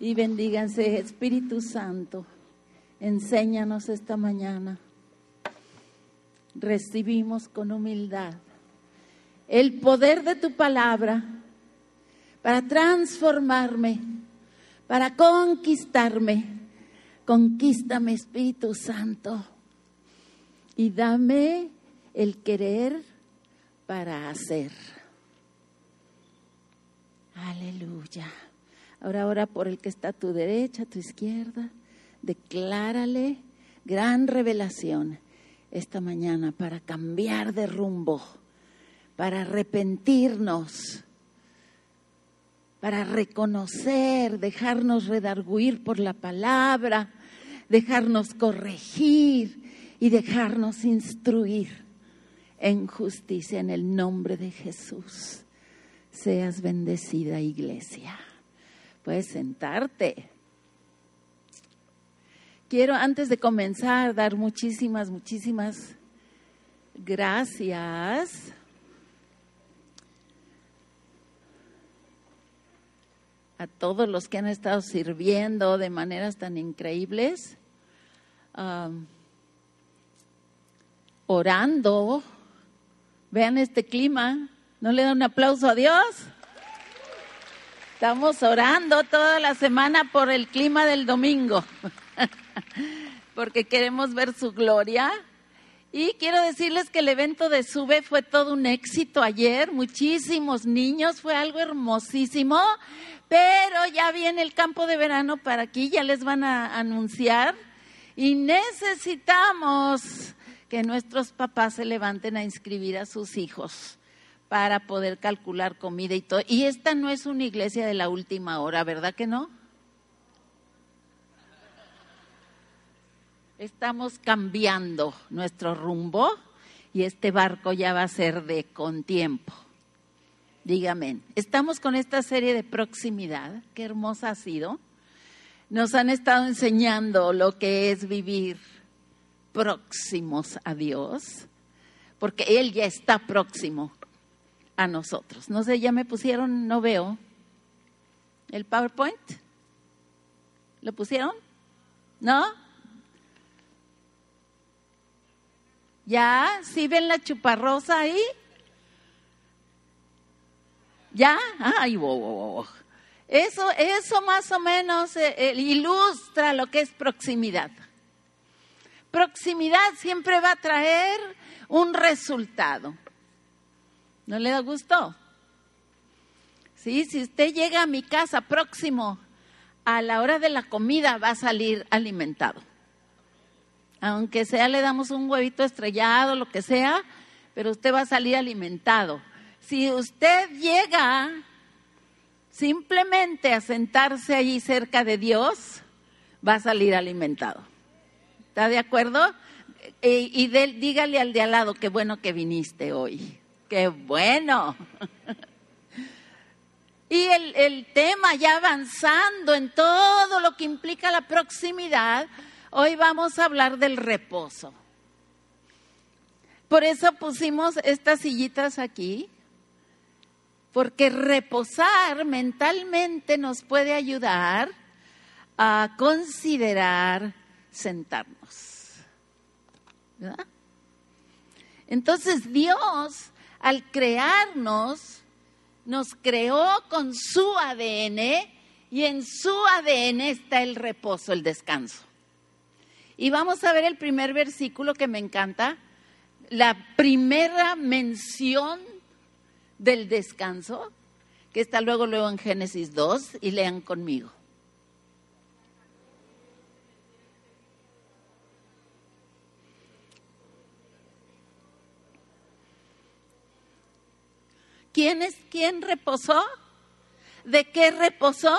y bendíganse. Espíritu Santo, enséñanos esta mañana. Recibimos con humildad el poder de tu palabra para transformarme, para conquistarme. Conquístame, Espíritu Santo, y dame el querer para hacer. Aleluya. Ahora ora por el que está a tu derecha, a tu izquierda. Declárale gran revelación esta mañana para cambiar de rumbo, para arrepentirnos, para reconocer, dejarnos redarguir por la palabra, dejarnos corregir y dejarnos instruir en justicia en el nombre de Jesús. Seas bendecida, iglesia. Puedes sentarte. Quiero antes de comenzar dar muchísimas, muchísimas gracias. a todos los que han estado sirviendo de maneras tan increíbles, orando. Vean este clima, ¿no le dan un aplauso a Dios? Estamos orando toda la semana por el clima del domingo, porque queremos ver su gloria. Y quiero decirles que el evento de Sube fue todo un éxito ayer, muchísimos niños, fue algo hermosísimo, pero ya viene el campo de verano para aquí, ya les van a anunciar. Y necesitamos que nuestros papás se levanten a inscribir a sus hijos para poder calcular comida y todo. Y esta no es una iglesia de la última hora, ¿verdad que no? Estamos cambiando nuestro rumbo y este barco ya va a ser de con tiempo. Dígame, estamos con esta serie de proximidad, qué hermosa ha sido. Nos han estado enseñando lo que es vivir próximos a Dios, porque Él ya está próximo a nosotros. No sé, ya me pusieron, no veo el PowerPoint. ¿Lo pusieron? ¿No? ¿Ya? ¿Sí ven la chuparrosa ahí? ¿Ya? Ay, wow, Eso, eso más o menos eh, eh, ilustra lo que es proximidad. Proximidad siempre va a traer un resultado. ¿No le da gusto? Sí, si usted llega a mi casa próximo a la hora de la comida, va a salir alimentado. Aunque sea le damos un huevito estrellado, lo que sea, pero usted va a salir alimentado. Si usted llega simplemente a sentarse allí cerca de Dios, va a salir alimentado. ¿Está de acuerdo? E, y, dígale al de al lado, qué bueno que viniste hoy. Qué bueno. Y el, el, tema ya avanzando en todo lo que implica la proximidad, hoy vamos a hablar del reposo. Por eso pusimos estas sillitas aquí, porque reposar mentalmente nos puede ayudar a considerar sentarnos. ¿verdad? Entonces Dios al crearnos, nos creó con su ADN y en su ADN está el reposo, el descanso. Y vamos a ver el primer versículo que me encanta, la primera mención del descanso, que está luego luego en Génesis 2 y lean conmigo. ¿Quién es quién reposó? ¿De qué reposó?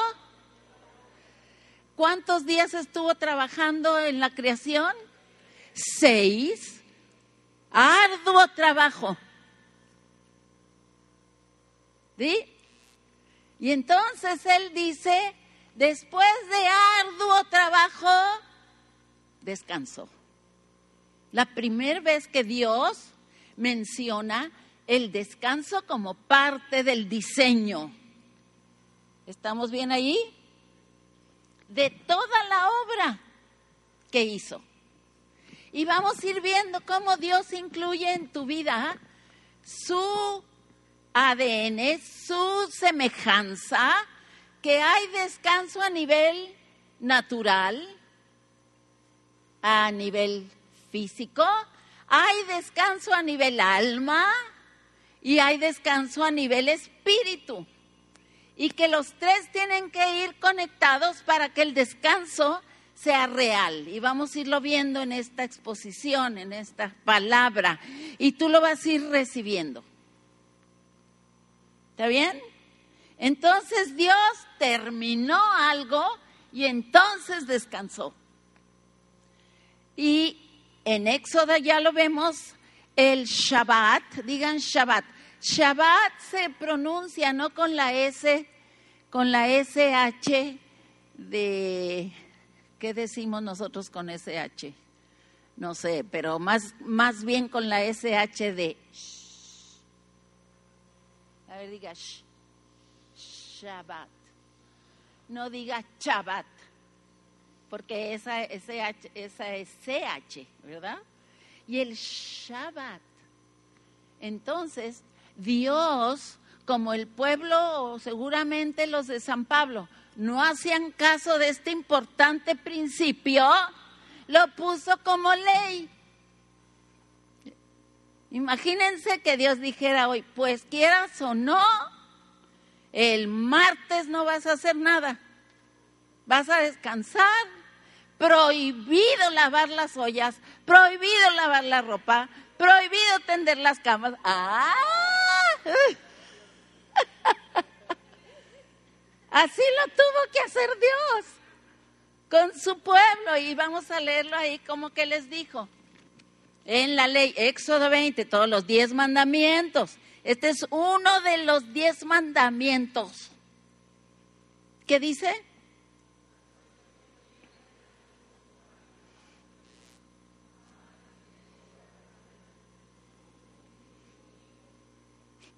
¿Cuántos días estuvo trabajando en la creación? Seis. Arduo trabajo. ¿Sí? Y entonces él dice, después de arduo trabajo, descansó. La primera vez que Dios menciona el descanso como parte del diseño. ¿Estamos bien ahí? de toda la obra que hizo. Y vamos a ir viendo cómo Dios incluye en tu vida su ADN, su semejanza, que hay descanso a nivel natural, a nivel físico, hay descanso a nivel alma y hay descanso a nivel espíritu. Y que los tres tienen que ir conectados para que el descanso sea real. Y vamos a irlo viendo en esta exposición, en esta palabra. Y tú lo vas a ir recibiendo. ¿Está bien? Entonces Dios terminó algo y entonces descansó. Y en Éxodo ya lo vemos, el Shabbat, digan Shabbat. Shabbat se pronuncia no con la S, con la SH de, ¿qué decimos nosotros con SH? No sé, pero más, más bien con la SH de... A ver, diga Shabbat. No diga Shabbat porque esa, esa, esa es CH, ¿verdad? Y el Shabbat. Entonces, Dios, como el pueblo, seguramente los de San Pablo, no hacían caso de este importante principio, lo puso como ley. Imagínense que Dios dijera hoy, pues quieras o no, el martes no vas a hacer nada, vas a descansar prohibido lavar las ollas, prohibido lavar la ropa, prohibido tender las camas. ¡Ah! Así lo tuvo que hacer Dios con su pueblo y vamos a leerlo ahí como que les dijo. En la ley, Éxodo 20, todos los diez mandamientos. Este es uno de los diez mandamientos. ¿Qué dice?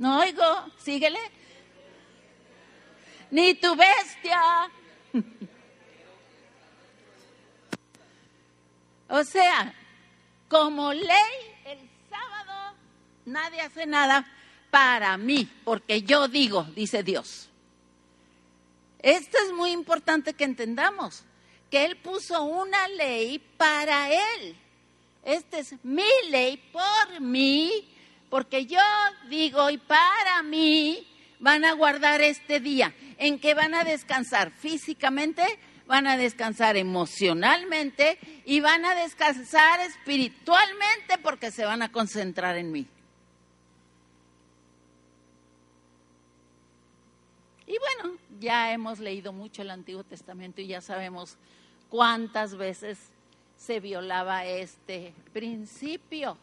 No oigo, síguele. Ni tu bestia. o sea, como ley, el sábado nadie hace nada para mí, porque yo digo, dice Dios. Esto es muy importante que entendamos, que Él puso una ley para Él. Esta es mi ley por mí porque yo digo, y para mí van a guardar este día, en que van a descansar físicamente, van a descansar emocionalmente y van a descansar espiritualmente porque se van a concentrar en mí. Y bueno, ya hemos leído mucho el Antiguo Testamento y ya sabemos cuántas veces se violaba este principio.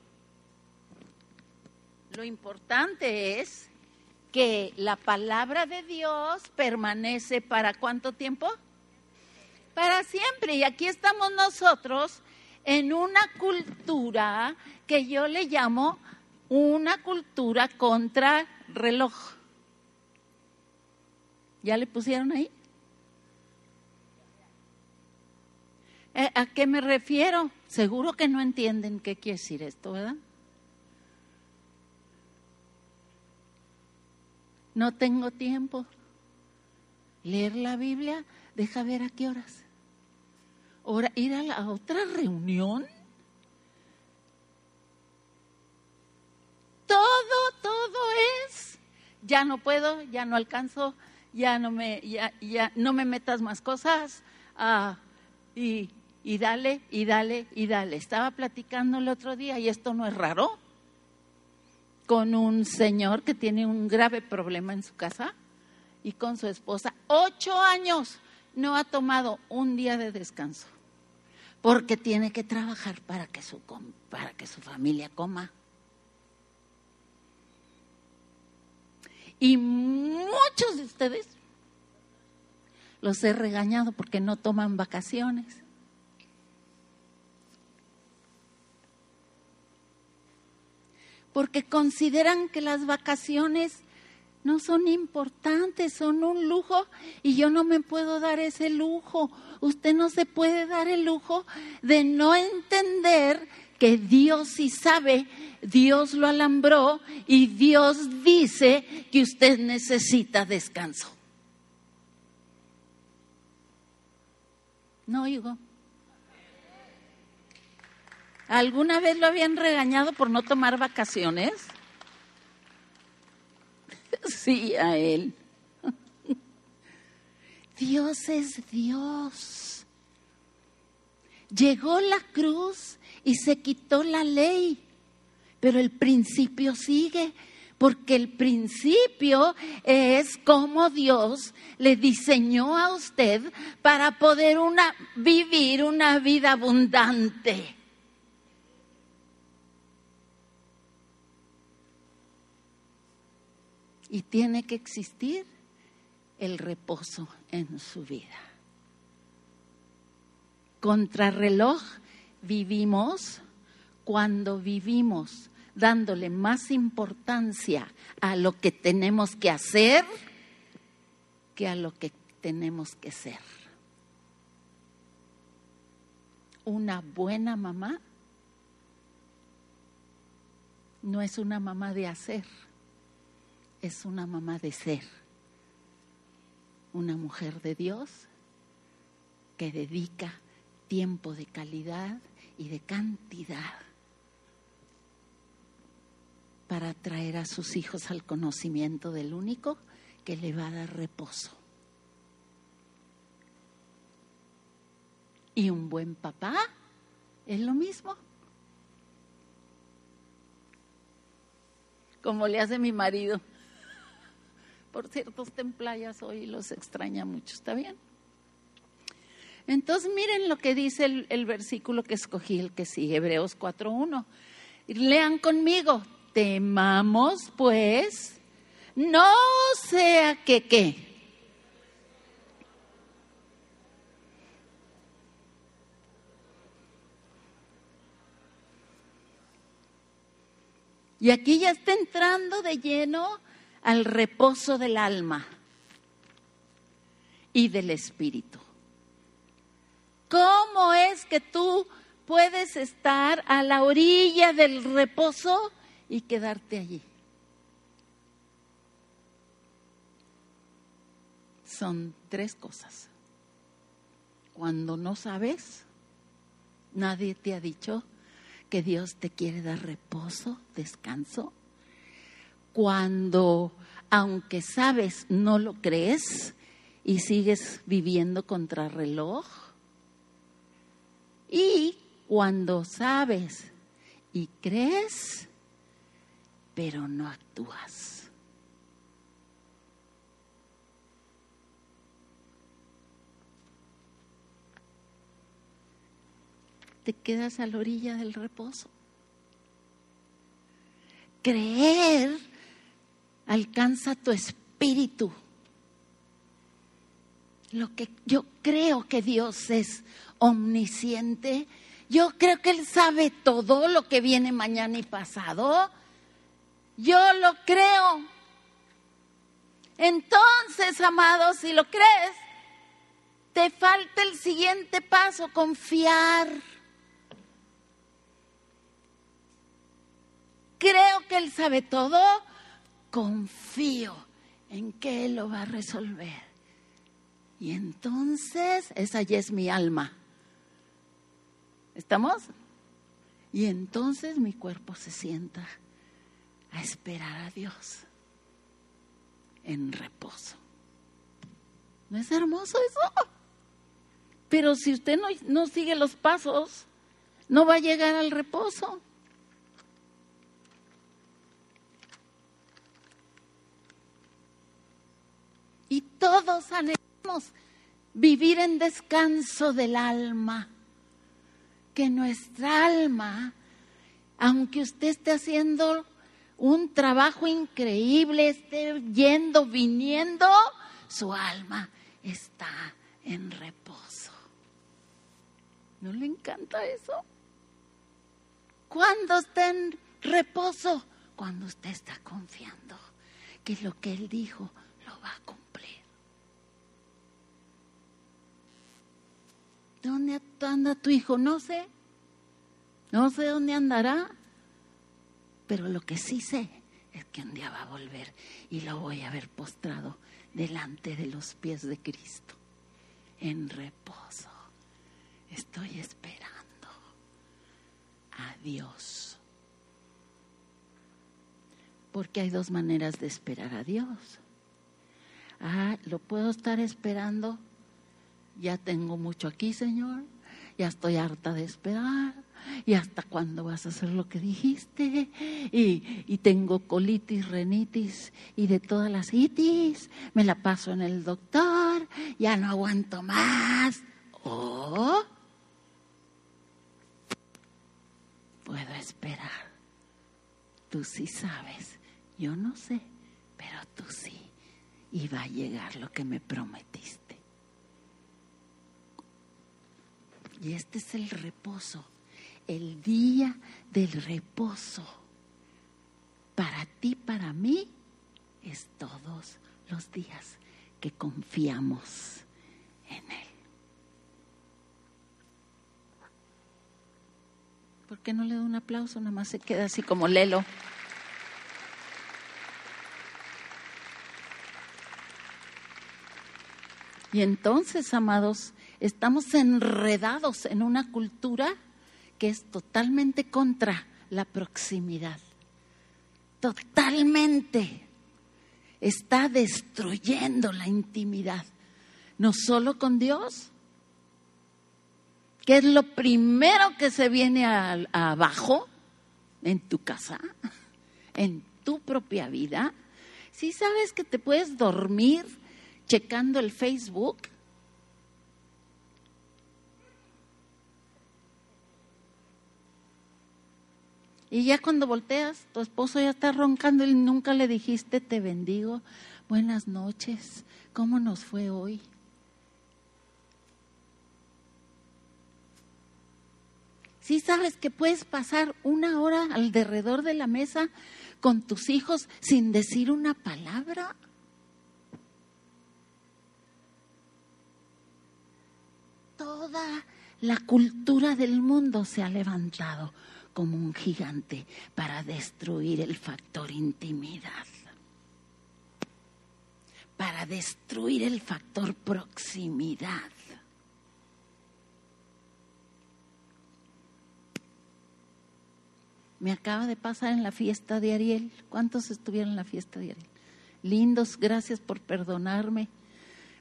Lo importante es que la palabra de Dios permanece para cuánto tiempo? Para siempre. Y aquí estamos nosotros en una cultura que yo le llamo una cultura contra reloj. ¿Ya le pusieron ahí? Eh, ¿A qué me refiero? Seguro que no entienden qué quiere decir esto, ¿verdad? No tengo tiempo. Leer la Biblia, deja ver a qué horas. Ahora, ir a otra reunión. Todo, todo es. Ya no puedo, ya no alcanzo, ya no me, ya, ya no me metas más cosas. Ah, y, y dale, y dale, y dale. Estaba platicando el otro día y esto no es raro con un señor que tiene un grave problema en su casa y con su esposa. Ocho años no ha tomado un día de descanso porque tiene que trabajar para que su, para que su familia coma. Y muchos de ustedes los he regañado porque no toman vacaciones. Porque consideran que las vacaciones no son importantes, son un lujo y yo no me puedo dar ese lujo. Usted no se puede dar el lujo de no entender que Dios sí sabe, Dios lo alambró y Dios dice que usted necesita descanso. No oigo. ¿Alguna vez lo habían regañado por no tomar vacaciones? Sí, a él. Dios es Dios. Llegó la cruz y se quitó la ley, pero el principio sigue, porque el principio es como Dios le diseñó a usted para poder una, vivir una vida abundante. Y tiene que existir el reposo en su vida. Contrarreloj vivimos cuando vivimos dándole más importancia a lo que tenemos que hacer que a lo que tenemos que ser. Una buena mamá no es una mamá de hacer, es una mamá de ser. Una mujer de Dios que dedica tiempo de calidad y de cantidad para traer a sus hijos al conocimiento del único que le va a dar reposo. Y un buen papá es lo mismo. Como le hace mi marido. Por cierto, está hoy los extraña mucho, ¿está bien? Entonces miren lo que dice el, el versículo que escogí, el que sigue, Hebreos 4.1. Lean conmigo, temamos pues, no sea que qué. Y aquí ya está entrando de lleno al reposo del alma y del espíritu. ¿Cómo es que tú puedes estar a la orilla del reposo y quedarte allí? Son tres cosas. Cuando no sabes, nadie te ha dicho que Dios te quiere dar reposo, descanso. Cuando, aunque sabes, no lo crees y sigues viviendo contra reloj. Y cuando sabes y crees, pero no actúas. te quedas a la orilla del reposo. Creer alcanza tu espíritu. Lo que yo creo que Dios es omnisciente, yo creo que Él sabe todo lo que viene mañana y pasado. Yo lo creo. Entonces, amado, si lo crees, te falta el siguiente paso, confiar. creo que Él sabe todo, confío en que Él lo va a resolver. Y entonces, esa ya es mi alma. ¿Estamos? Y entonces mi cuerpo se sienta a esperar a Dios en reposo. ¿No es hermoso eso? Pero si usted no, no sigue los pasos, no va a llegar al reposo. Y todos anhelamos vivir en descanso del alma. Que nuestra alma, aunque usted esté haciendo un trabajo increíble, esté yendo, viniendo, su alma está en reposo. ¿No le encanta eso? ¿Cuándo está en reposo? Cuando usted está confiando que lo que Él dijo lo va a cumplir. ¿Dónde anda tu hijo? No sé. No sé dónde andará. Pero lo que sí sé es que un día va a volver y lo voy a ver postrado delante de los pies de Cristo, en reposo. Estoy esperando a Dios. Porque hay dos maneras de esperar a Dios. Ah, lo puedo estar esperando. Ya tengo mucho aquí, Señor. Ya estoy harta de esperar. ¿Y hasta cuándo vas a hacer lo que dijiste? Y, tengo colitis, renitis y de todas las itis. Me la paso en el doctor. Ya no aguanto más. Oh, puedo esperar. Tú sí sabes, yo no sé, pero tú sí. Y va a llegar lo que me prometiste. Y este es el reposo, el día del reposo. Para ti, para mí, es todos los días que confiamos en Él. ¿Por qué no le doy un aplauso? Nada más se queda así como Lelo. Y entonces, amados, estamos enredados en una cultura que es totalmente contra la proximidad. Totalmente. Está destruyendo la intimidad. No solo con Dios, ¿Qué es lo primero que se viene abajo en tu casa, en tu propia vida? Si sabes que te puedes dormir checando el Facebook, Y ya cuando volteas, tu esposo ya está roncando y nunca le dijiste, te bendigo, buenas noches, ¿cómo nos fue hoy? Si sabes que puedes pasar una hora alrededor de la mesa con tus hijos sin decir una palabra. Toda la cultura del mundo se ha levantado como un gigante para destruir el factor intimidad, para destruir el factor proximidad. Me acaba de pasar en la fiesta de Ariel. ¿Cuántos estuvieron en la fiesta de Ariel? Lindos, gracias por perdonarme.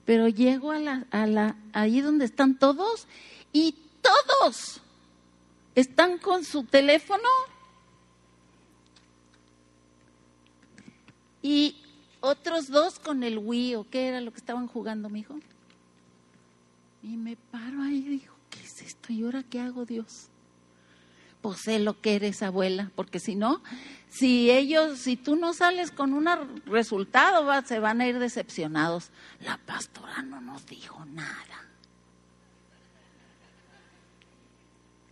Pero llego a la, a la, ahí donde están todos y todos están con su teléfono y otros dos con el Wii o qué era lo que estaban jugando, mi hijo. Y me paro ahí y digo, ¿qué es esto? ¿Y ahora qué hago, Dios? pues sé lo que eres abuela, porque si no, si ellos, si tú no sales con un resultado, se van a ir decepcionados. La pastora no nos dijo nada.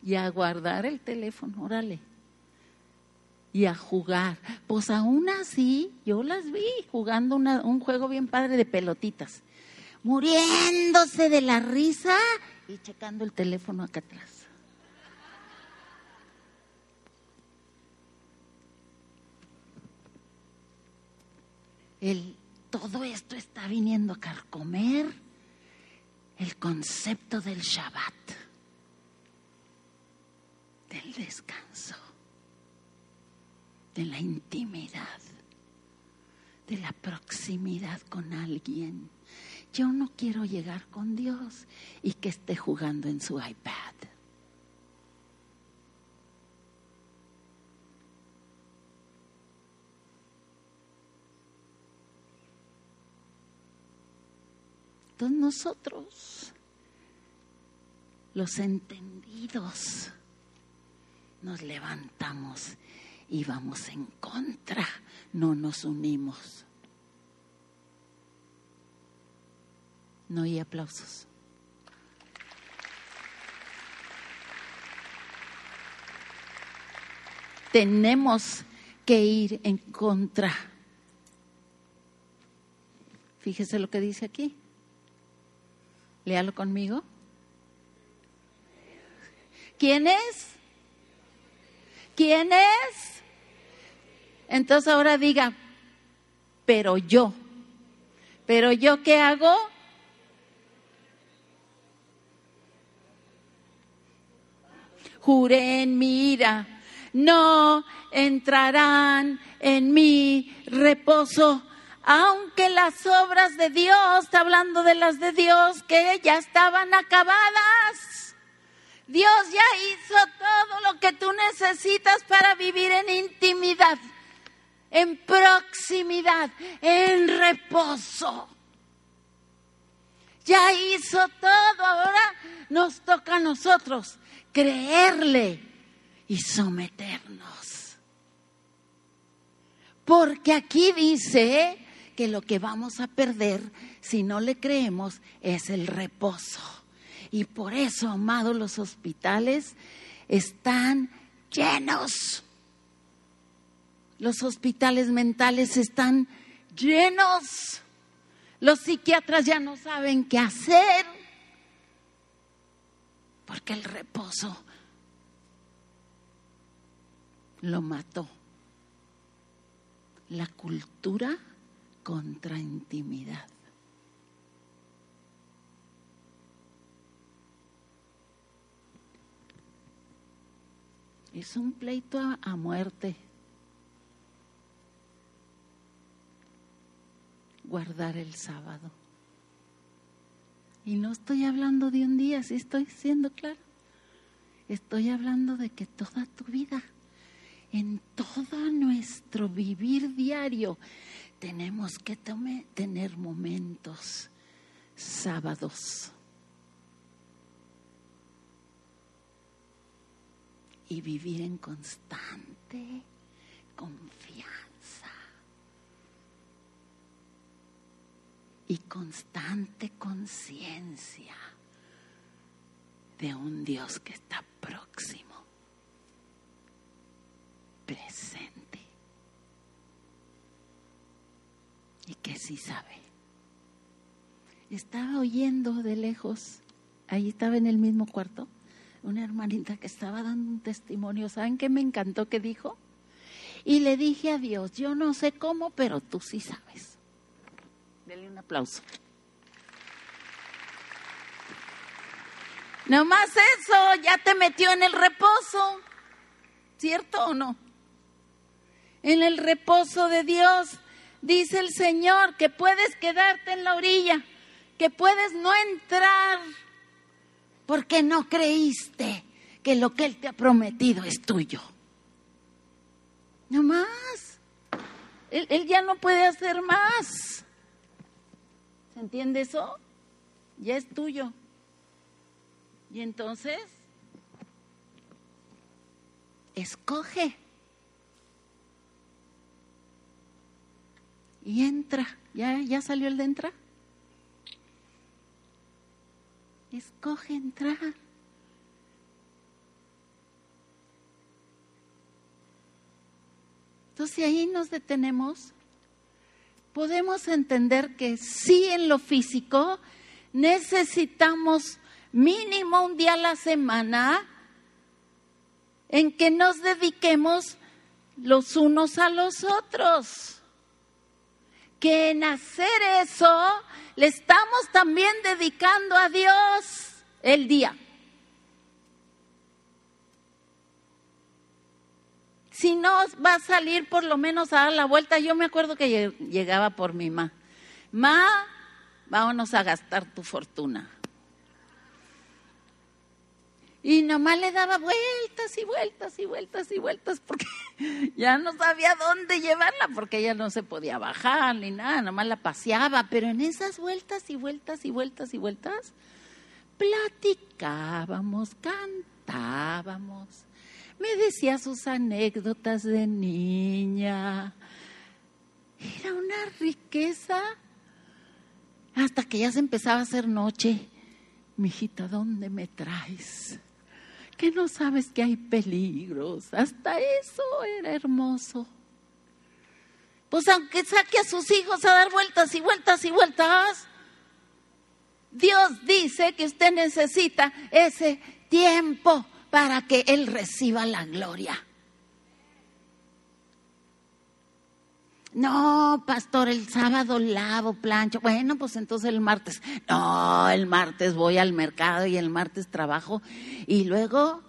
Y a guardar el teléfono, órale. Y a jugar. Pues aún así, yo las vi jugando un juego bien padre de pelotitas. Muriéndose de la risa y checando el teléfono acá atrás. el, todo esto está viniendo a carcomer el concepto del Shabbat, del descanso, de la intimidad, de la proximidad con alguien. Yo no quiero llegar con Dios y que esté jugando en su iPad. Entonces nosotros, los entendidos, nos levantamos y vamos en contra, no nos unimos. No hay aplausos. Tenemos que ir en contra Fíjese lo que dice aquí. Léalo conmigo. ¿Quién es? ¿Quién es? Entonces ahora diga, pero yo. ¿Pero yo qué hago? Juré en mi ira, no entrarán en mi reposo aunque las obras de Dios, está hablando de las de Dios, que ya estaban acabadas. Dios ya hizo todo lo que tú necesitas para vivir en intimidad, en proximidad, en reposo. Ya hizo todo, ahora nos toca a nosotros creerle y someternos. Porque aquí dice que lo que vamos a perder si no le creemos es el reposo. Y por eso, amados, los hospitales están llenos. Los hospitales mentales están llenos. Los psiquiatras ya no saben qué hacer porque el reposo lo mató. La cultura contra intimidad. Es un pleito a, muerte. Guardar el sábado. Y no estoy hablando de un día, si estoy siendo claro. Estoy hablando de que toda tu vida, en todo nuestro vivir diario, tenemos que tener momentos sábados. Y vivir en constante confianza. Y constante conciencia de un Dios que está próximo, presente. y que sí sabe. Estaba oyendo de lejos, ahí estaba en el mismo cuarto, una hermanita que estaba dando un testimonio. ¿Saben qué me encantó que dijo? Y le dije a Dios, yo no sé cómo, pero tú sí sabes. Dele un aplauso. No más eso, ya te metió en el reposo. ¿Cierto o no? En el reposo de Dios dice el Señor, que puedes quedarte en la orilla, que puedes no entrar, porque no creíste que lo que Él te ha prometido es tuyo. No más. Él, ya no puede hacer más. ¿Se entiende eso? Ya es tuyo. Y entonces, escoge. y entra. ¿Ya, ya salió el de entrar? Escoge entrar. Entonces ahí nos detenemos. Podemos entender que sí en lo físico necesitamos mínimo un día a la semana en que nos dediquemos los unos a los otros que en hacer eso le estamos también dedicando a Dios el día. Si no va a salir por lo menos a dar la vuelta, yo me acuerdo que llegaba por mi ma. Ma, vámonos a gastar tu fortuna. Y nomás le daba vueltas y vueltas y vueltas y vueltas porque ya no sabía dónde llevarla porque ella no se podía bajar ni nada, nomás la paseaba. Pero en esas vueltas y vueltas y vueltas y vueltas, platicábamos, cantábamos. Me decía sus anécdotas de niña. Era una riqueza. Hasta que ya se empezaba a hacer noche. Mijita, ¿dónde me traes? Que no sabes que hay peligros. Hasta eso era hermoso. Pues aunque saque a sus hijos a dar vueltas y vueltas y vueltas, Dios dice que usted necesita ese tiempo para que Él reciba la gloria. No, pastor, el sábado lavo, plancho. Bueno, pues entonces el martes. No, el martes voy al mercado y el martes trabajo. Y luego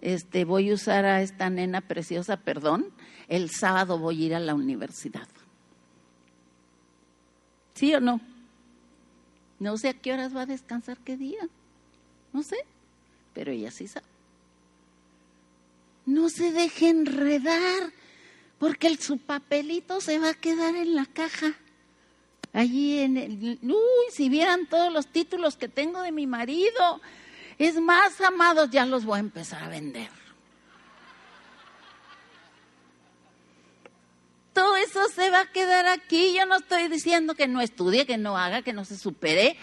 este, voy a usar a esta nena preciosa, perdón. El sábado voy a ir a la universidad. ¿Sí o no? No sé a qué horas va a descansar, qué día. No sé, pero ella sí sabe. No se deje enredar porque el, su papelito se va a quedar en la caja. Allí en el... Uy, si vieran todos los títulos que tengo de mi marido, es más, amados, ya los voy a empezar a vender. Todo eso se va a quedar aquí. Yo no estoy diciendo que no estudie, que no haga, que no se supere,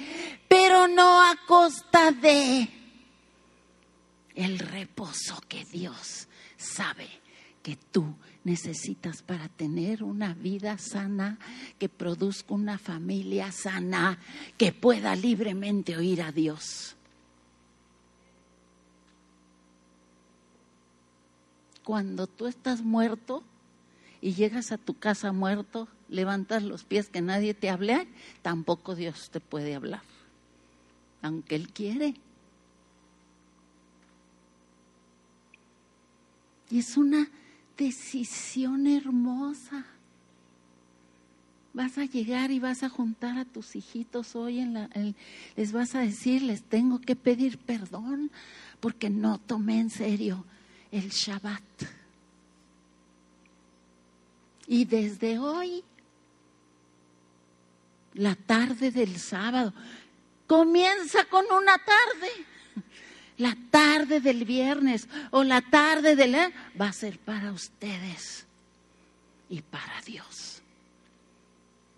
pero no a costa de el reposo que Dios sabe que tú necesitas para tener una vida sana, que produzca una familia sana, que pueda libremente oír a Dios. Cuando tú estás muerto y llegas a tu casa muerto, levantas los pies que nadie te hable, tampoco Dios te puede hablar, aunque Él quiere. Y es una decisión hermosa. Vas a llegar y vas a juntar a tus hijitos hoy en la, les vas a decir, les tengo que pedir perdón porque no tomé en serio el Shabbat. Y desde hoy, la tarde del sábado, comienza con una tarde la tarde del viernes o la tarde del... va a ser para ustedes y para Dios.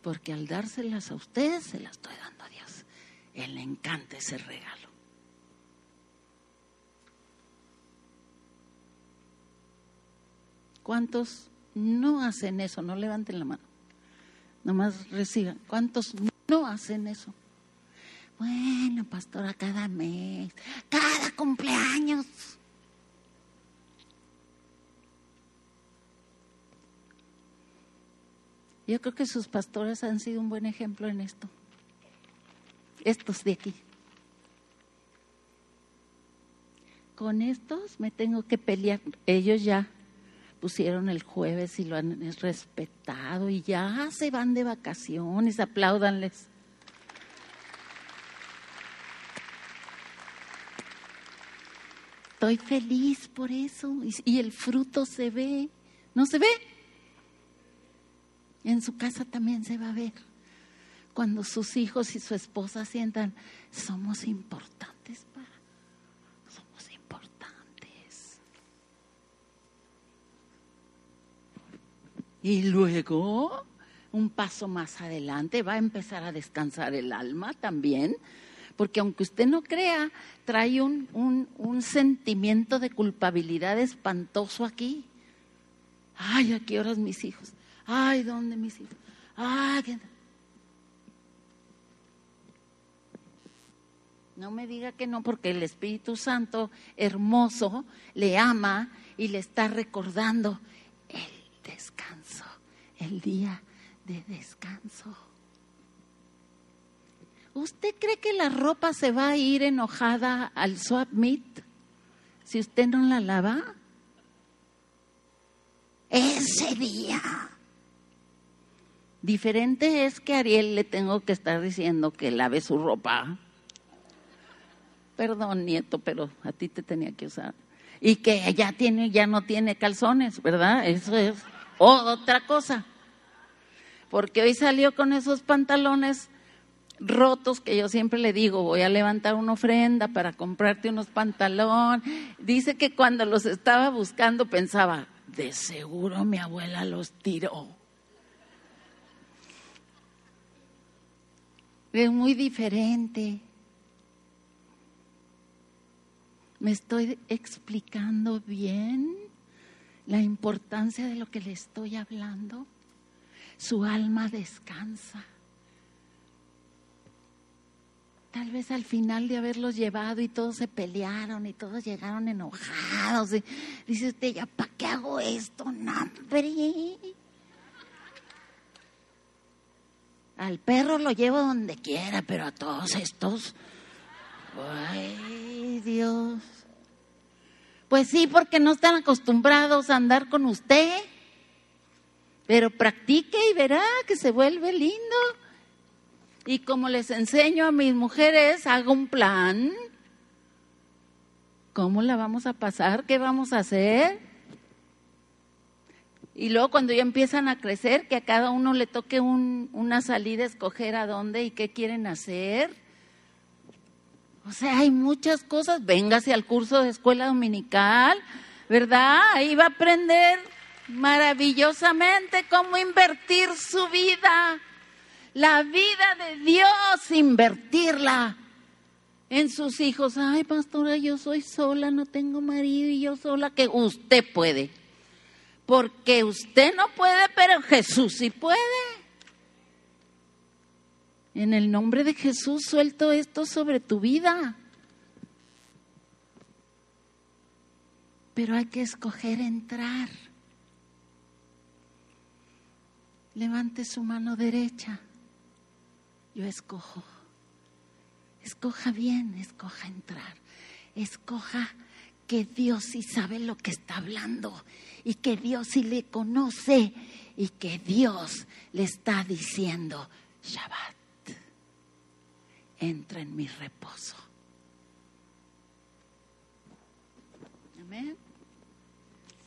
Porque al dárselas a ustedes, se las estoy dando a Dios. Él le encanta ese regalo. ¿Cuántos no hacen eso? No levanten la mano. Nomás reciban. ¿Cuántos no hacen eso? Bueno, pastora, cada mes, cada cumpleaños. Yo creo que sus pastores han sido un buen ejemplo en esto. Estos de aquí. Con estos me tengo que pelear. Ellos ya pusieron el jueves y lo han respetado y ya se van de vacaciones, apláudanles. Estoy feliz por eso. Y, el fruto se ve. ¿No se ve? En su casa también se va a ver. Cuando sus hijos y su esposa sientan, somos importantes para. Somos importantes. Y luego, un paso más adelante, va a empezar a descansar el alma también porque aunque usted no crea, trae un, un, sentimiento de culpabilidad espantoso aquí. Ay, ¿a qué horas mis hijos? Ay, ¿dónde mis hijos? Ay, No me diga que no, porque el Espíritu Santo hermoso le ama y le está recordando el descanso, el día de descanso. ¿Usted cree que la ropa se va a ir enojada al swap meet si usted no la lava? Ese día. Diferente es que a Ariel le tengo que estar diciendo que lave su ropa. Perdón, nieto, pero a ti te tenía que usar. Y que ya tiene, ya no tiene calzones, ¿verdad? Eso es otra cosa. Porque hoy salió con esos pantalones rotos que yo siempre le digo, voy a levantar una ofrenda para comprarte unos pantalones. Dice que cuando los estaba buscando pensaba, de seguro mi abuela los tiró. Es muy diferente. ¿Me estoy explicando bien la importancia de lo que le estoy hablando? su alma descansa. Tal vez al final de haberlos llevado y todos se pelearon y todos llegaron enojados. Y dice usted, ¿ya para qué hago esto? No, Al perro lo llevo donde quiera, pero a todos estos, ay Dios. Pues sí, porque no están acostumbrados a andar con usted. Pero practique y verá que se vuelve lindo. Y como les enseño a mis mujeres, hago un plan. ¿Cómo la vamos a pasar? ¿Qué vamos a hacer? Y luego cuando ya empiezan a crecer, que a cada uno le toque una salida, escoger a dónde y qué quieren hacer. O sea, hay muchas cosas. Véngase al curso de escuela dominical, ¿verdad? Ahí va a aprender maravillosamente cómo invertir su vida la vida de Dios, invertirla en sus hijos. Ay, pastora, yo soy sola, no tengo marido y yo sola, que usted puede. Porque usted no puede, pero Jesús sí puede. En el nombre de Jesús suelto esto sobre tu vida. Pero hay que escoger entrar. Levante su mano derecha yo escojo. Escoja bien, escoja entrar. Escoja que Dios sí sabe lo que está hablando y que Dios sí le conoce y que Dios le está diciendo, Shabbat, entra en mi reposo. Amén.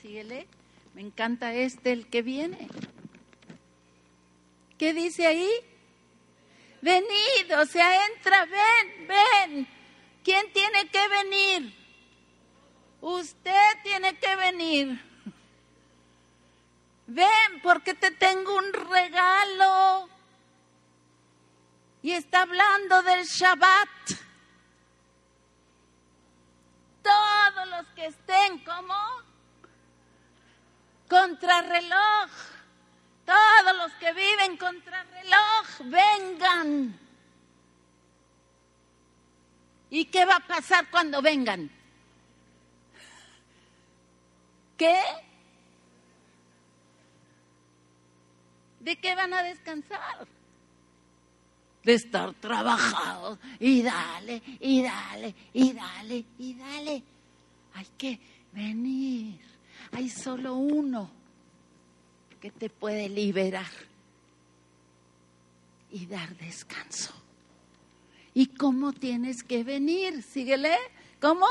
Síguele. Me encanta este, el que viene. ¿Qué dice ahí? Venid, o sea, entra, ven, ven. ¿Quién tiene que venir? Usted tiene que venir. Ven, porque te tengo un regalo. Y está hablando del Shabbat. Todos los que estén como contrarreloj todos los que viven contra reloj, vengan. ¿Y qué va a pasar cuando vengan? ¿Qué? ¿De qué van a descansar? De estar trabajados y dale, y dale, y dale, y dale. Hay que venir. Hay solo uno que te puede liberar y dar descanso. ¿Y cómo tienes que venir? Síguele. ¿Cómo?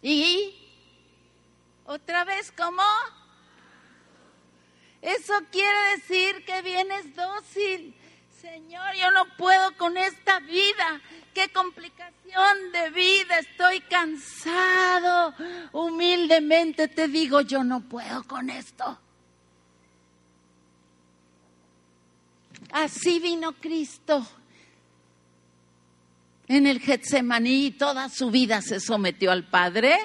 ¿Y? ¿Otra vez cómo? Eso quiere decir que vienes dócil. Señor, yo no puedo con esta vida. Qué complicación de vida. Estoy cansado. Humildemente te digo, yo no puedo con esto. Así vino Cristo en el Getsemaní y toda su vida se sometió al Padre.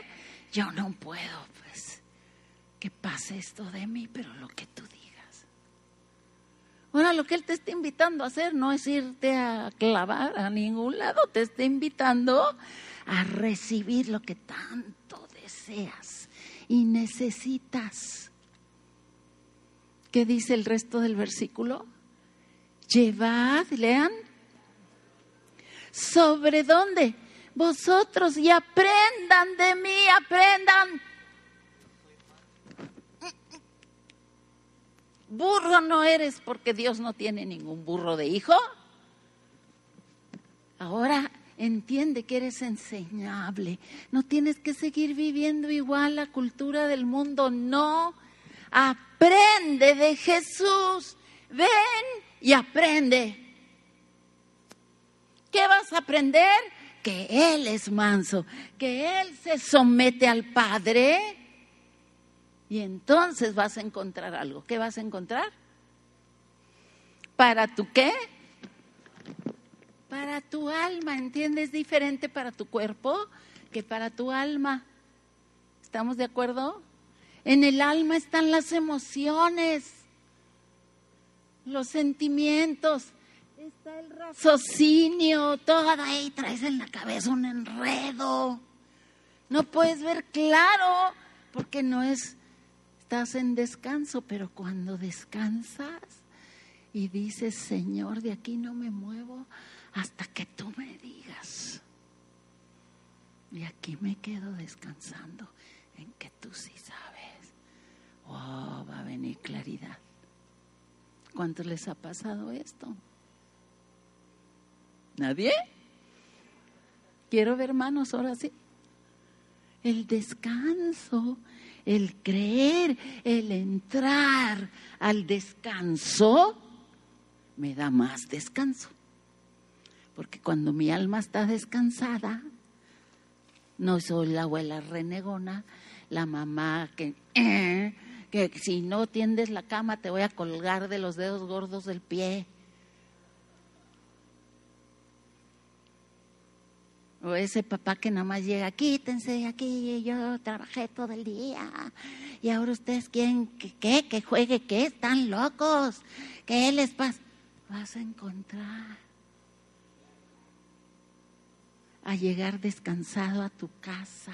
Yo no puedo, pues, que pase esto de mí, pero lo que tú Ahora lo que Él te está invitando a hacer no es irte a clavar a ningún lado, te está invitando a recibir lo que tanto deseas y necesitas. ¿Qué dice el resto del versículo? Llevad, lean, ¿sobre dónde? Vosotros y aprendan de mí, aprendan Burro no eres porque Dios no tiene ningún burro de hijo. Ahora entiende que eres enseñable. No tienes que seguir viviendo igual la cultura del mundo. No. Aprende de Jesús. Ven y aprende. ¿Qué vas a aprender? Que Él es manso, que Él se somete al Padre y entonces vas a encontrar algo. ¿Qué vas a encontrar? ¿Para tu qué? Para tu alma, ¿entiendes? Diferente para tu cuerpo que para tu alma. ¿Estamos de acuerdo? En el alma están las emociones. los sentimientos, está el raciocinio, todo ahí traes en la cabeza un enredo. No puedes ver claro porque no es, estás en descanso, pero cuando descansas y dices, Señor, de aquí no me muevo hasta que tú me digas. Y aquí me quedo descansando en que tú sí sabes. Oh, va a venir claridad. ¿Cuántos les ha pasado esto? ¿Nadie? Quiero ver manos ahora sí. El descanso, el creer, el entrar al descanso, me da más descanso. Porque cuando mi alma está descansada, no soy la abuela renegona, la mamá que, que si no tiendes la cama te voy a colgar de los dedos gordos del pie. O ese papá que nada más llega, quítense aquí, yo trabajé todo el día. Y ahora ustedes quieren que, ¿qué? que juegue, ¿qué? Están locos. ¿Qué les pasa? Vas a encontrar a llegar descansado a tu casa.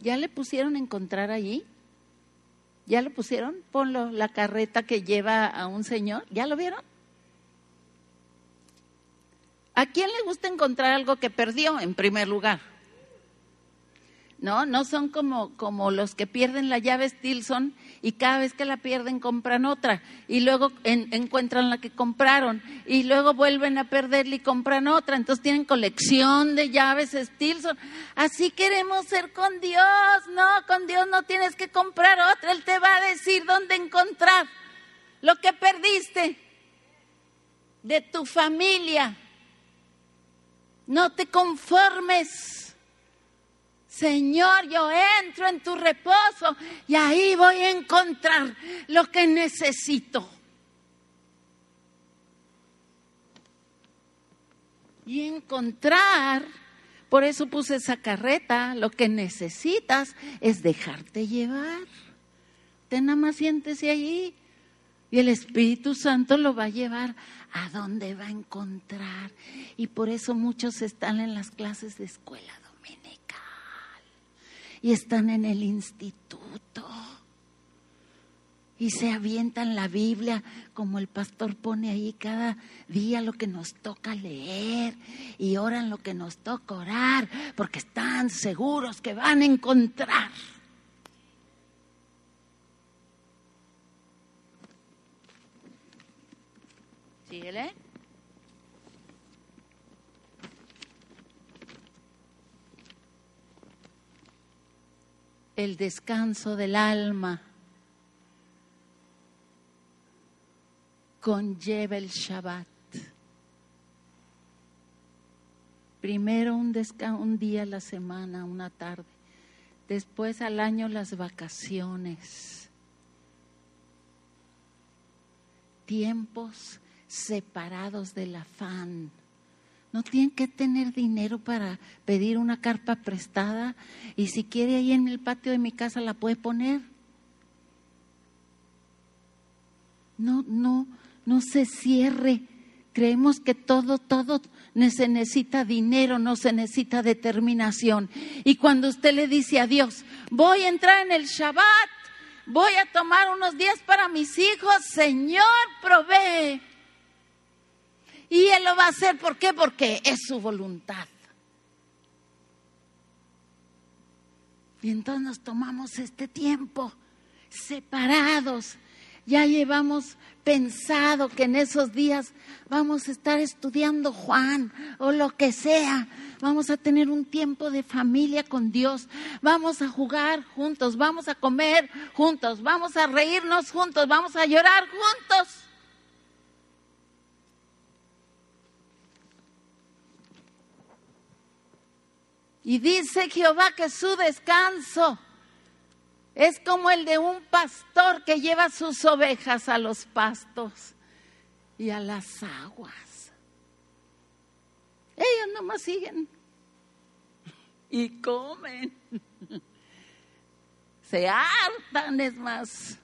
¿Ya le pusieron encontrar allí? ¿Ya lo pusieron? Ponlo, la carreta que lleva a un señor. ¿Ya lo vieron? ¿A quién le gusta encontrar algo que perdió en primer lugar? No, no son como, como los que pierden la llave Stilson y cada vez que la pierden compran otra y luego encuentran la que compraron y luego vuelven a perderla y compran otra. Entonces tienen colección de llaves Stilson. Así queremos ser con Dios. No, con Dios no tienes que comprar otra. Él te va a decir dónde encontrar lo que perdiste de tu familia no te conformes. Señor, yo entro en tu reposo y ahí voy a encontrar lo que necesito. Y encontrar, por eso puse esa carreta, lo que necesitas es dejarte llevar. Ten nada más siéntese allí y el Espíritu Santo lo va a llevar a dónde va a encontrar. Y por eso muchos están en las clases de escuela dominical y están en el instituto y se avientan la Biblia como el pastor pone ahí cada día lo que nos toca leer y oran lo que nos toca orar porque están seguros que van a encontrar. El descanso del alma conlleva el Shabbat. Primero un, un día a la semana, una tarde. Después al año las vacaciones. Tiempos separados del afán. No tienen que tener dinero para pedir una carpa prestada y si quiere ahí en el patio de mi casa la puede poner. No, no, no se cierre. Creemos que todo, todo se necesita dinero, no se necesita determinación. Y cuando usted le dice a Dios, voy a entrar en el Shabbat, voy a tomar unos días para mis hijos, Señor, provee. Y Él lo va a hacer, ¿por qué? Porque es su voluntad. Y entonces nos tomamos este tiempo separados. Ya llevamos pensado que en esos días vamos a estar estudiando Juan o lo que sea. Vamos a tener un tiempo de familia con Dios. Vamos a jugar juntos, vamos a comer juntos, vamos a reírnos juntos, vamos a llorar juntos. Y dice Jehová que su descanso es como el de un pastor que lleva sus ovejas a los pastos y a las aguas. Ellos nomás siguen y comen. Se hartan, es más.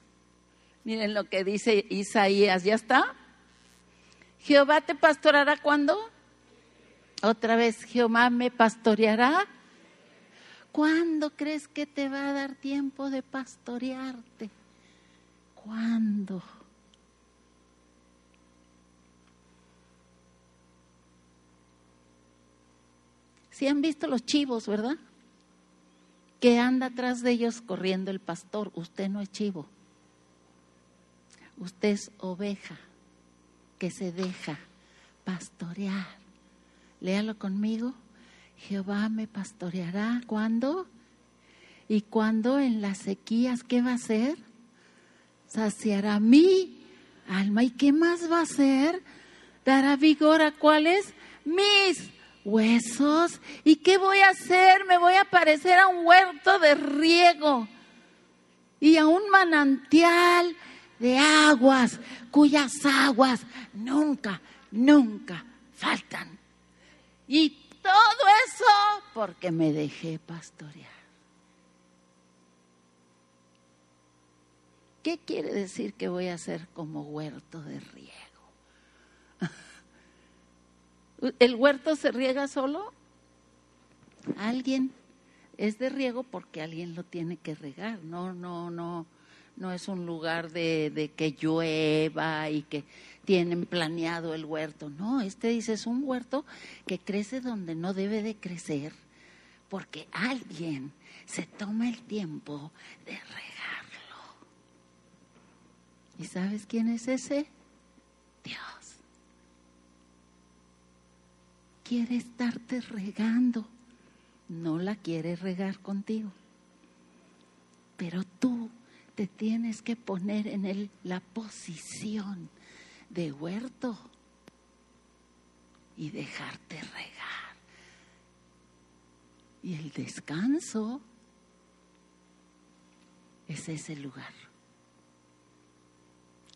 Miren lo que dice Isaías, ¿ya está? Jehová te pastoreará cuando? Otra vez, Jehová me pastoreará. ¿Cuándo crees que te va a dar tiempo de pastorearte? ¿Cuándo? Si han visto los chivos, ¿verdad? Que anda atrás de ellos corriendo el pastor. Usted no es chivo. Usted es oveja que se deja pastorear. Léalo conmigo. Jehová me pastoreará. ¿Cuándo? Y cuando en las sequías, ¿qué va a hacer? Saciará mi alma. ¿Y qué más va a hacer? Dará vigor a cuáles? Mis huesos. ¿Y qué voy a hacer? Me voy a parecer a un huerto de riego y a un manantial de aguas, cuyas aguas nunca, nunca faltan. Y todo eso porque me dejé pastorear. ¿Qué quiere decir que voy a ser como huerto de riego? ¿El huerto se riega solo? Alguien es de riego porque alguien lo tiene que regar. No, no, no, no es un lugar de, de, que llueva y que tienen planeado el huerto. No, este dice es un huerto que crece donde no debe de crecer porque alguien se toma el tiempo de regarlo. ¿Y sabes quién es ese? Dios. quiere estarte regando, no la quiere regar contigo. Pero tú te tienes que poner en el, la posición de huerto y dejarte regar. Y el descanso es ese lugar,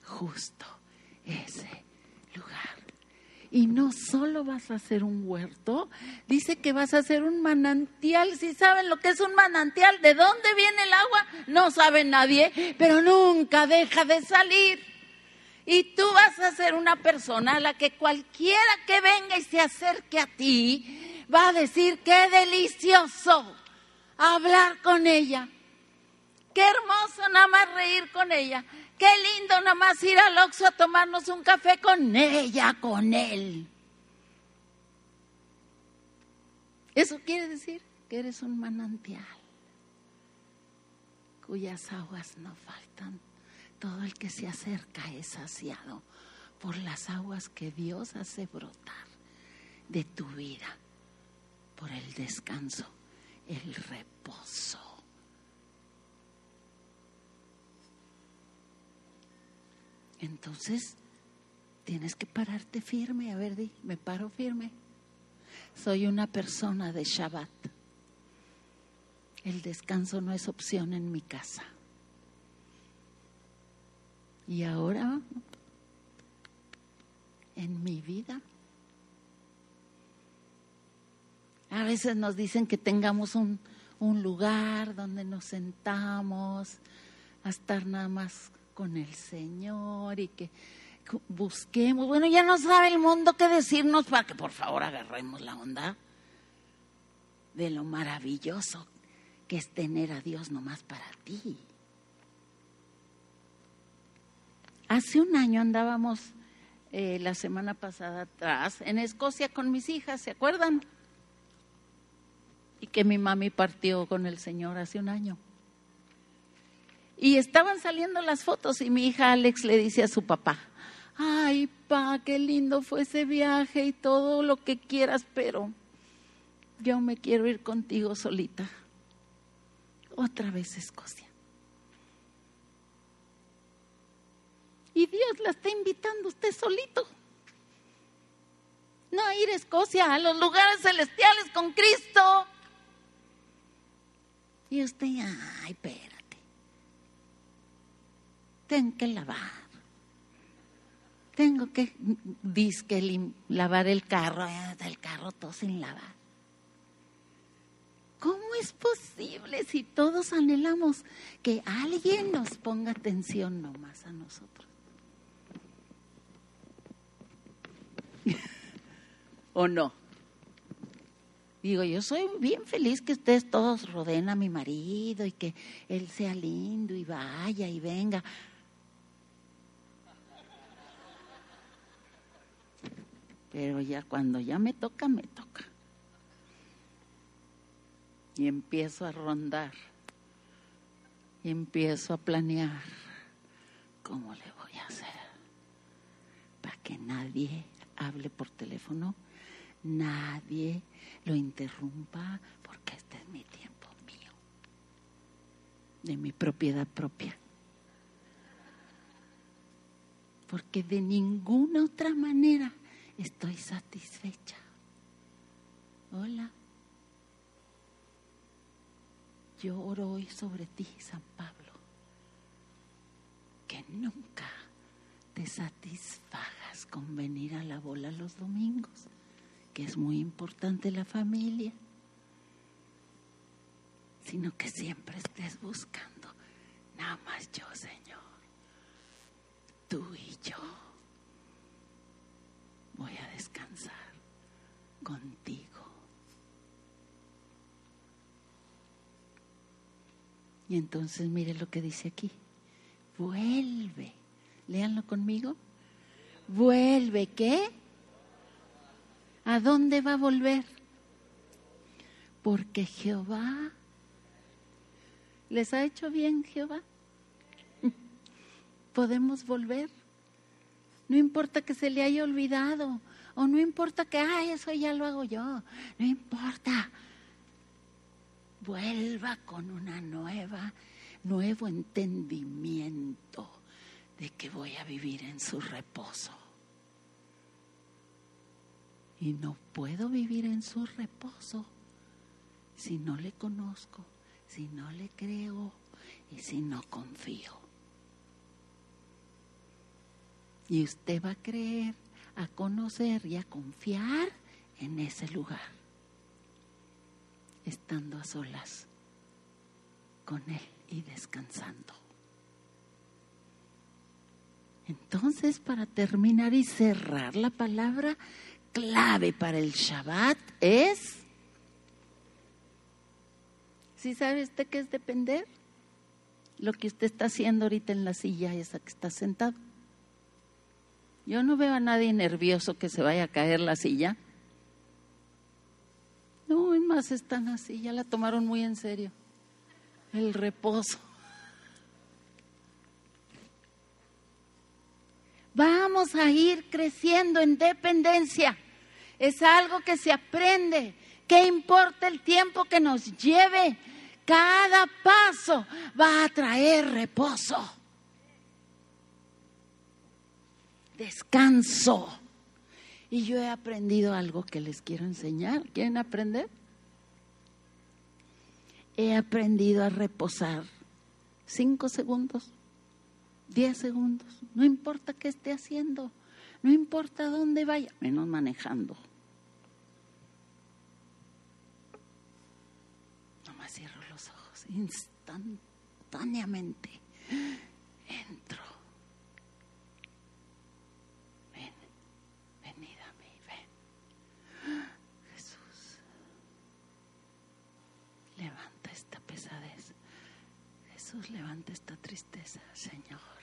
justo ese lugar. Y no solo vas a hacer un huerto, dice que vas a hacer un manantial. Si saben lo que es un manantial, de dónde viene el agua, no sabe nadie, pero nunca deja de salir. Y tú vas a ser una persona a la que cualquiera que venga y se acerque a ti va a decir, qué delicioso hablar con ella. Qué hermoso nada más reír con ella. Qué lindo nada más ir al Oxxo a tomarnos un café con ella, con él. Eso quiere decir que eres un manantial cuyas aguas no faltan. Todo el que se acerca es saciado por las aguas que Dios hace brotar de tu vida, por el descanso, el reposo. Entonces, tienes que pararte firme. A ver, di, me paro firme. Soy una persona de Shabbat. El descanso no es opción en mi casa. Y ahora, en mi vida, a veces nos dicen que tengamos un, un lugar donde nos sentamos a estar nada más con el Señor y que busquemos. Bueno, ya no sabe el mundo qué decirnos para que por favor agarremos la onda de lo maravilloso que es tener a Dios nomás para ti. Hace un año andábamos eh, la semana pasada atrás en Escocia con mis hijas, ¿se acuerdan? Y que mi mami partió con el Señor hace un año. Y estaban saliendo las fotos y mi hija Alex le dice a su papá, ay, pa, qué lindo fue ese viaje y todo lo que quieras, pero yo me quiero ir contigo solita. Otra vez Escocia. Y Dios la está invitando usted solito. No a ir a Escocia, a los lugares celestiales con Cristo. Y usted, ay, pero tengo que lavar. Tengo que, disque, lavar el carro, eh, el carro todo sin lavar. ¿Cómo es posible si todos anhelamos que alguien nos ponga atención nomás a nosotros? ¿O no? Digo, yo soy bien feliz que ustedes todos rodeen a mi marido y que él sea lindo y vaya y venga. Pero ya cuando ya me toca, me toca. Y empiezo a rondar. Y empiezo a planear cómo le voy a hacer para que nadie hable por teléfono, nadie lo interrumpa, porque este es mi tiempo mío, de mi propiedad propia. Porque de ninguna otra manera estoy satisfecha. Hola. Yo oro hoy sobre ti, San Pablo, que nunca te satisfagas con venir a la bola los domingos, que es muy importante la familia, sino que siempre estés buscando, nada más yo, Señor, tú y yo voy a descansar contigo. Y entonces mire lo que dice aquí. Vuelve. Léanlo conmigo. Vuelve, ¿qué? ¿A dónde va a volver? Porque Jehová les ha hecho bien Jehová. Podemos volver. No importa que se le haya olvidado o no importa que, ah, eso ya lo hago yo. No importa. Vuelva con una nueva, nuevo entendimiento de que voy a vivir en su reposo. Y no puedo vivir en su reposo si no le conozco, si no le creo y si no confío. Y usted va a creer, a conocer y a confiar en ese lugar, estando a solas con Él y descansando. Entonces, para terminar y cerrar la palabra clave para el Shabbat es, ¿sí sabe usted qué es depender? Lo que usted está haciendo ahorita en la silla esa que está sentado. Yo no veo a nadie nervioso que se vaya a caer la silla. No, es más, están así, ya la tomaron muy en serio. El reposo. Vamos a ir creciendo en dependencia. Es algo que se aprende. ¿Qué importa el tiempo que nos lleve? Cada paso va a traer reposo. Descanso. Y yo he aprendido algo que les quiero enseñar. ¿Quieren aprender? He aprendido a reposar cinco segundos 10 segundos, no importa qué esté haciendo, no importa dónde vaya, menos manejando. Nomás cierro los ojos, instantáneamente entro. Ven, venid a mí, ven. Jesús, levanta esta pesadez. Jesús, levanta esta tristeza, Señor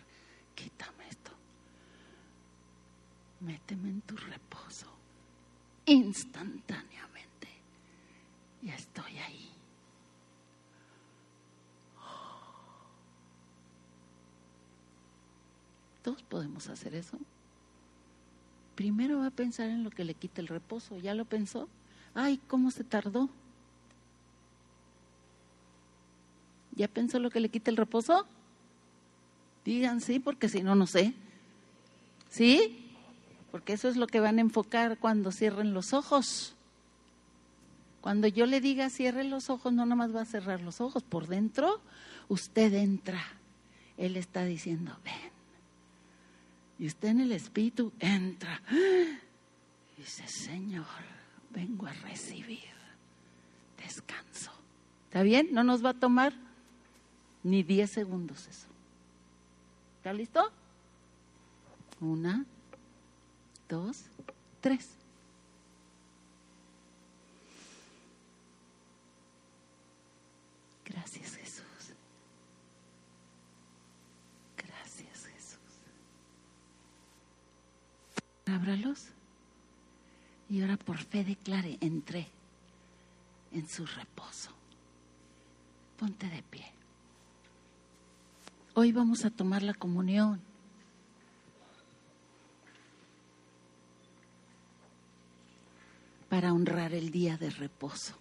quítame esto. Méteme en tu reposo instantáneamente. Y estoy ahí. Todos podemos hacer eso. Primero va a pensar en lo que le quita el reposo. ¿Ya lo pensó? Ay, ¿cómo se tardó? ¿Ya pensó lo que le quita el reposo? Digan sí, porque si no, no sé. ¿Sí? Porque eso es lo que van a enfocar cuando cierren los ojos. Cuando yo le diga cierre los ojos, no nada más va a cerrar los ojos. Por dentro, usted entra. Él está diciendo, ven. Y usted en el espíritu entra. Dice, Señor, vengo a recibir descanso. ¿Está bien? No nos va a tomar ni 10 segundos eso. ¿Está listo? Una, dos, tres. Gracias Jesús. Gracias Jesús. Ábralos y ahora por fe declare, entré en su reposo. Ponte de pie. Hoy vamos a tomar la comunión. para honrar el día de reposo.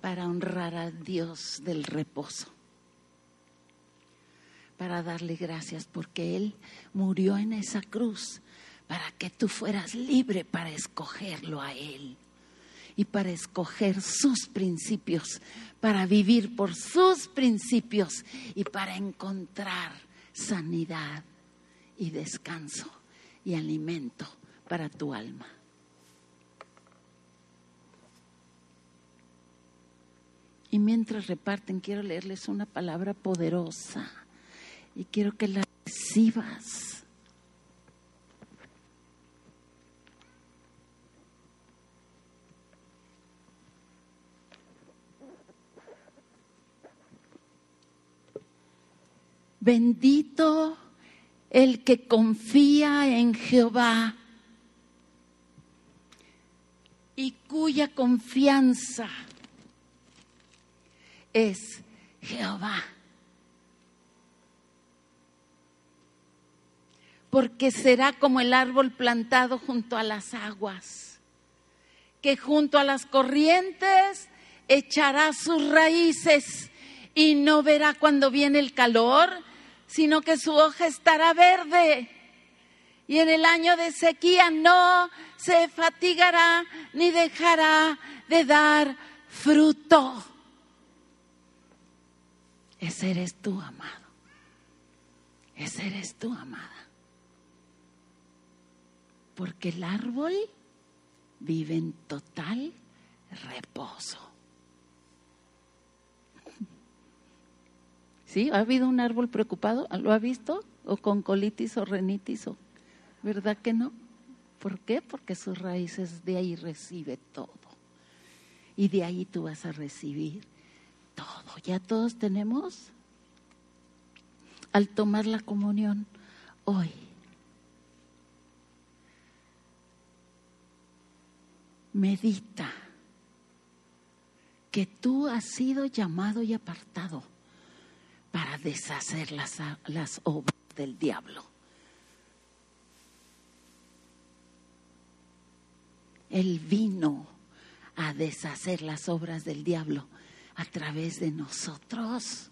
Para honrar a Dios del reposo. Para darle gracias porque Él murió en esa cruz para que tú fueras libre para escogerlo a Él y para escoger sus principios, para vivir por sus principios y para encontrar sanidad y descanso y alimento para tu alma. Y mientras reparten, quiero leerles una palabra poderosa y quiero que la recibas. Bendito el que confía en Jehová y cuya confianza es Jehová. Porque será como el árbol plantado junto a las aguas, que junto a las corrientes echará sus raíces y no verá cuando viene el calor sino que su hoja estará verde. Y en el año de sequía no se fatigará ni dejará de dar fruto. Ese eres tú, amado. Ese eres tú, amada. Porque el árbol vive en total reposo. ¿Sí? ¿Ha habido un árbol preocupado? ¿Lo ha visto? ¿O con colitis o renitis? O, ¿Verdad que no? ¿Por qué? Porque sus raíces de ahí recibe todo. Y de ahí tú vas a recibir todo. Ya todos tenemos al tomar la comunión hoy. Medita que tú has sido llamado y apartado para deshacer las, las obras del diablo. Él vino a deshacer las obras del diablo a través de nosotros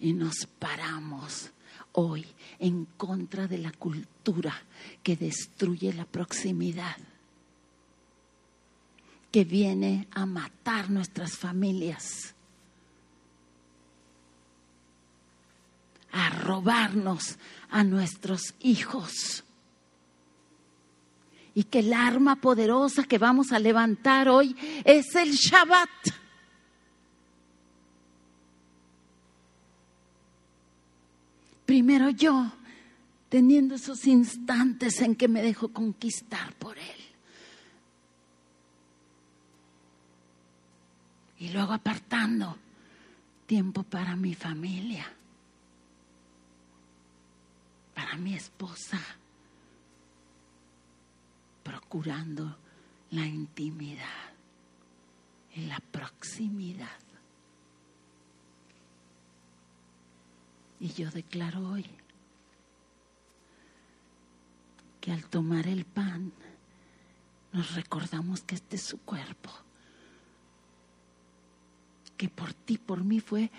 y nos paramos hoy en contra de la cultura que destruye la proximidad, que viene a matar nuestras familias a robarnos a nuestros hijos. Y que el arma poderosa que vamos a levantar hoy es el Shabbat. Primero yo, teniendo esos instantes en que me dejo conquistar por Él. Y luego apartando tiempo para mi familia mi esposa, procurando la intimidad y la proximidad. Y yo declaro hoy que al tomar el pan nos recordamos que este es su cuerpo, que por ti, por mí fue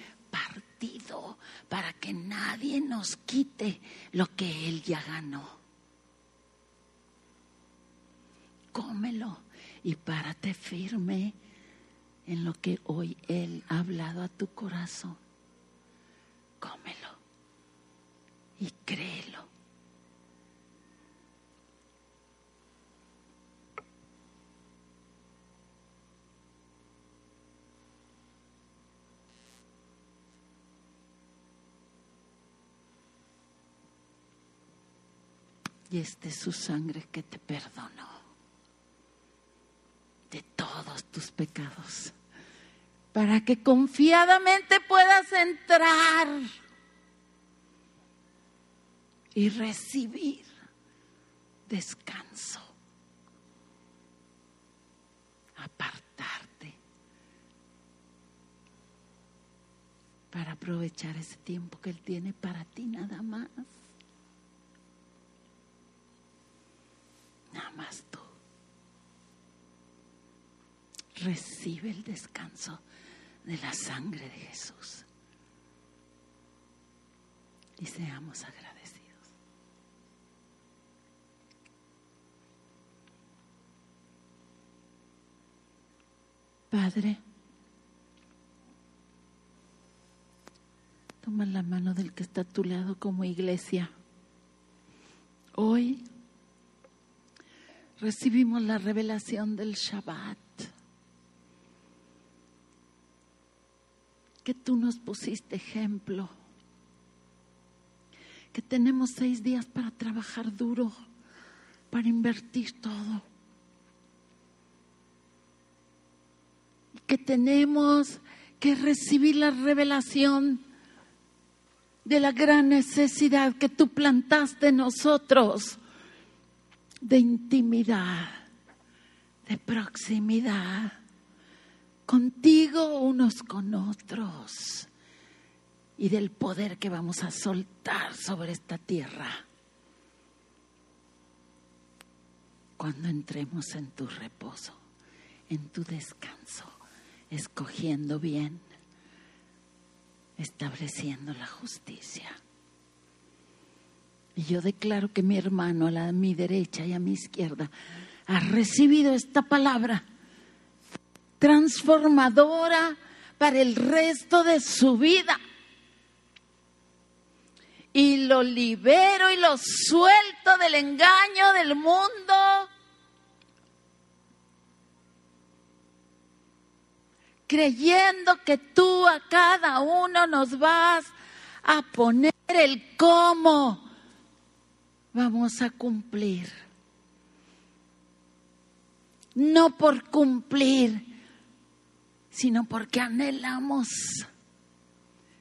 para que nadie nos quite lo que Él ya ganó. Cómelo y párate firme en lo que hoy Él ha hablado a tu corazón. Cómelo y créelo. Y esta es su sangre que te perdonó de todos tus pecados, para que confiadamente puedas entrar y recibir descanso, apartarte. Para aprovechar ese tiempo que Él tiene para ti nada más. Nada más tú. Recibe el descanso de la sangre de Jesús. Y seamos agradecidos. Padre, toma la mano del que está a tu lado como iglesia. Hoy recibimos la revelación del Shabbat. Que tú nos pusiste ejemplo. Que tenemos seis días para trabajar duro, para invertir todo. Que tenemos que recibir la revelación de la gran necesidad que tú plantaste en nosotros de intimidad, de proximidad, contigo unos con otros y del poder que vamos a soltar sobre esta tierra cuando entremos en tu reposo, en tu descanso, escogiendo bien, estableciendo la justicia. Y yo declaro que mi hermano a, la, mi derecha y a mi izquierda ha recibido esta palabra transformadora para el resto de su vida. Y lo libero y lo suelto del engaño del mundo. Creyendo que tú a cada uno nos vas a poner el cómo vamos a cumplir. No por cumplir, sino porque anhelamos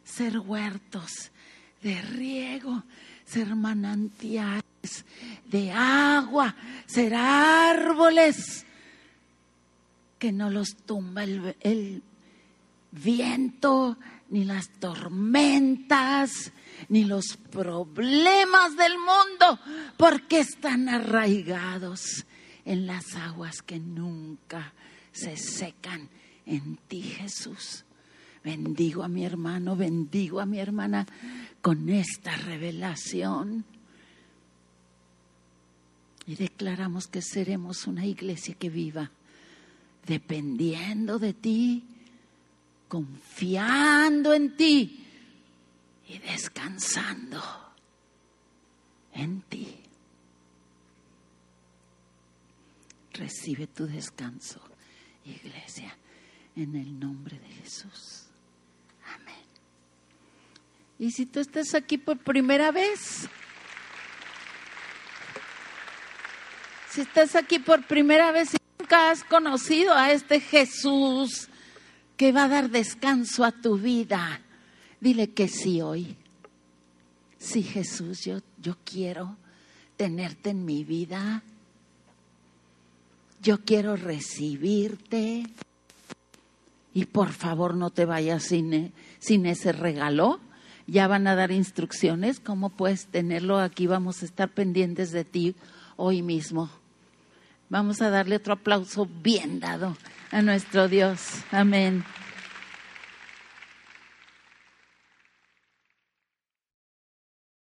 ser huertos de riego, ser manantiales de agua, ser árboles que no los tumba el, el viento, ni las tormentas, ni los problemas del mundo, porque están arraigados en las aguas que nunca se secan en ti, Jesús. Bendigo a mi hermano, bendigo a mi hermana con esta revelación. Y declaramos que seremos una iglesia que viva dependiendo de ti, confiando en ti y descansando en ti. Recibe tu descanso, iglesia, en el nombre de Jesús. Amén. Y si tú estás aquí por primera vez, si estás aquí por primera vez y nunca has conocido a este Jesús que va a dar descanso a tu vida, Dile que sí hoy. Sí, Jesús, yo, yo quiero tenerte en mi vida. Yo quiero recibirte. Y por favor no te vayas sin, sin ese regalo. Ya van a dar instrucciones cómo puedes tenerlo. Aquí vamos a estar pendientes de ti hoy mismo. Vamos a darle otro aplauso bien dado a nuestro Dios. Amén.